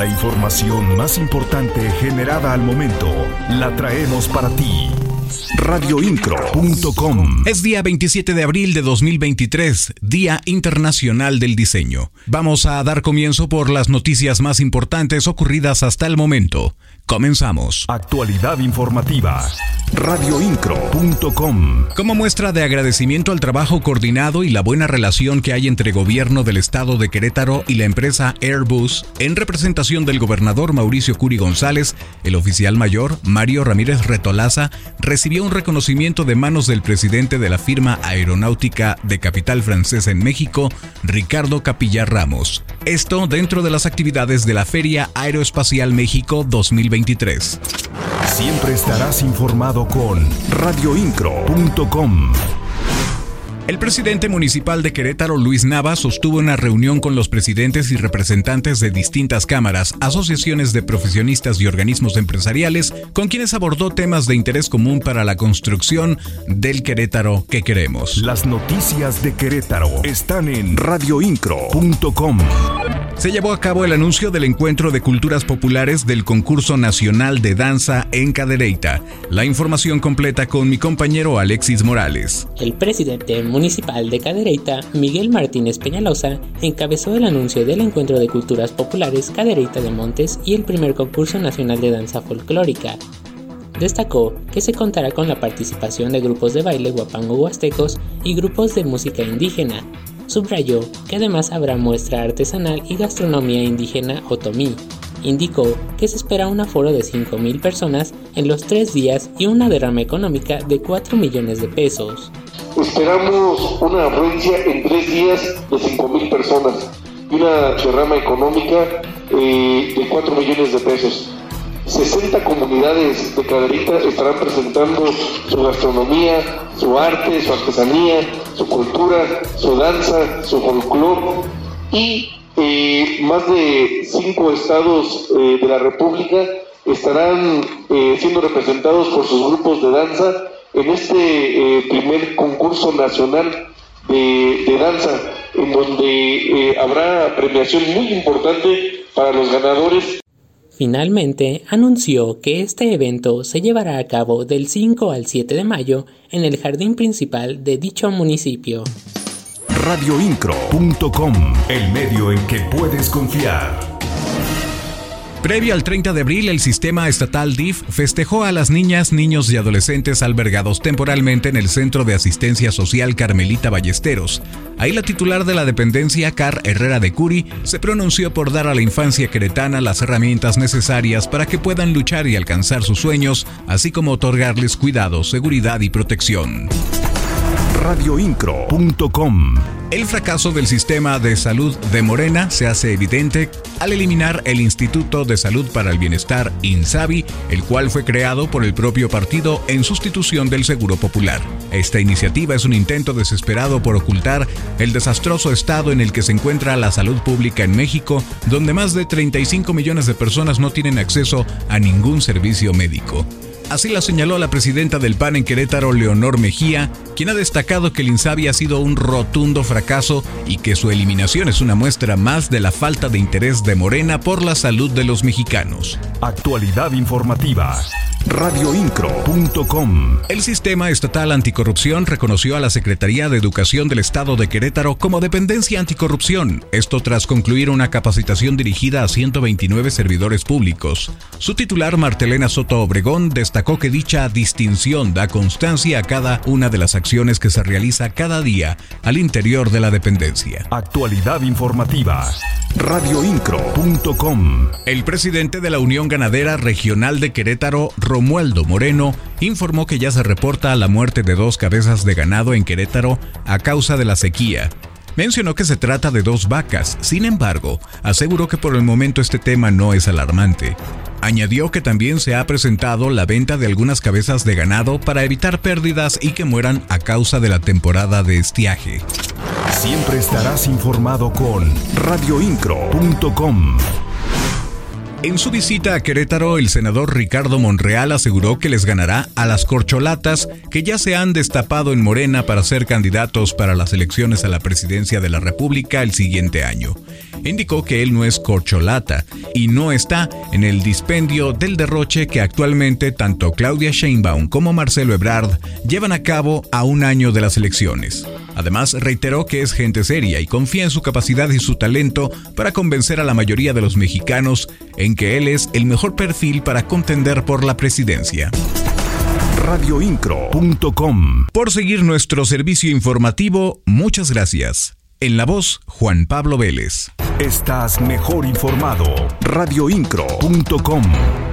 La información más importante generada al momento la traemos para ti. Radioincro.com Es día 27 de abril de 2023, Día Internacional del Diseño. Vamos a dar comienzo por las noticias más importantes ocurridas hasta el momento. Comenzamos. Actualidad informativa. Radioincro.com Como muestra de agradecimiento al trabajo coordinado y la buena relación que hay entre gobierno del estado de Querétaro y la empresa Airbus, en representación del gobernador Mauricio Curi González, el oficial mayor Mario Ramírez Retolaza recibió un reconocimiento de manos del presidente de la firma aeronáutica de capital francesa en México, Ricardo Capilla Ramos. Esto dentro de las actividades de la Feria Aeroespacial México 2023. Siempre estarás informado con radioincro.com. El presidente municipal de Querétaro, Luis Nava, sostuvo una reunión con los presidentes y representantes de distintas cámaras, asociaciones de profesionistas y organismos empresariales, con quienes abordó temas de interés común para la construcción del Querétaro que queremos. Las noticias de Querétaro están en radioincro.com. Se llevó a cabo el anuncio del encuentro de culturas populares del concurso nacional de danza en Cadereyta. La información completa con mi compañero Alexis Morales. El presidente municipal de Cadereyta, Miguel Martínez Peñalosa, encabezó el anuncio del encuentro de culturas populares Cadereyta de Montes y el primer concurso nacional de danza folclórica. Destacó que se contará con la participación de grupos de baile guapango huastecos y grupos de música indígena, Subrayó que además habrá muestra artesanal y gastronomía indígena otomí. Indicó que se espera un aforo de 5.000 personas en los tres días y una derrama económica de 4 millones de pesos. Esperamos una afluencia en tres días de 5.000 personas y una derrama económica eh, de 4 millones de pesos. 60 comunidades de Caderita estarán presentando su gastronomía, su arte, su artesanía, su cultura, su danza, su folclore y eh, más de cinco estados eh, de la República estarán eh, siendo representados por sus grupos de danza en este primer concurso nacional de, de danza, en donde habrá premiación muy importante para los ganadores Finalmente, anunció que este evento se llevará a cabo del 5 al 7 de mayo en el jardín principal de dicho municipio. Radioincro.com, el medio en que puedes confiar. Previo al 30 de abril, el sistema estatal DIF festejó a las niñas, niños y adolescentes albergados temporalmente en el Centro de Asistencia Social Carmelita Ballesteros. Ahí la titular de la dependencia, Car Herrera de Curi, se pronunció por dar a la infancia queretana las herramientas necesarias para que puedan luchar y alcanzar sus sueños, así como otorgarles cuidado, seguridad y protección radioincro.com. El fracaso del sistema de salud de Morena se hace evidente al eliminar el Instituto de Salud para el Bienestar, INSABI, el cual fue creado por el propio partido en sustitución del Seguro Popular. Esta iniciativa es un intento desesperado por ocultar el desastroso estado en el que se encuentra la salud pública en México, donde más de 35 millones de personas no tienen acceso a ningún servicio médico. Así la señaló la presidenta del PAN en Querétaro, Leonor Mejía, quien ha destacado que el INSABI ha sido un rotundo fracaso y que su eliminación es una muestra más de la falta de interés de Morena por la salud de los mexicanos. Actualidad informativa radioincro.com. El Sistema Estatal Anticorrupción reconoció a la Secretaría de Educación del Estado de Querétaro como dependencia anticorrupción, esto tras concluir una capacitación dirigida a 129 servidores públicos. Su titular, Martelena Soto Obregón, destacó que dicha distinción da constancia a cada una de las acciones que se realiza cada día al interior de la dependencia. Actualidad informativa radioincro.com. El presidente de la Unión Ganadera Regional de Querétaro, Romualdo Moreno, informó que ya se reporta la muerte de dos cabezas de ganado en Querétaro a causa de la sequía. Mencionó que se trata de dos vacas, sin embargo, aseguró que por el momento este tema no es alarmante. Añadió que también se ha presentado la venta de algunas cabezas de ganado para evitar pérdidas y que mueran a causa de la temporada de estiaje. Siempre estarás informado con radioincro.com. En su visita a Querétaro, el senador Ricardo Monreal aseguró que les ganará a las corcholatas que ya se han destapado en Morena para ser candidatos para las elecciones a la presidencia de la República el siguiente año. Indicó que él no es corcholata y no está en el dispendio del derroche que actualmente tanto Claudia Sheinbaum como Marcelo Ebrard llevan a cabo a un año de las elecciones. Además, reiteró que es gente seria y confía en su capacidad y su talento para convencer a la mayoría de los mexicanos en que él es el mejor perfil para contender por la presidencia radioincro.com. Por seguir nuestro servicio informativo, muchas gracias. En la voz, Juan Pablo Vélez. Estás mejor informado. radioincro.com.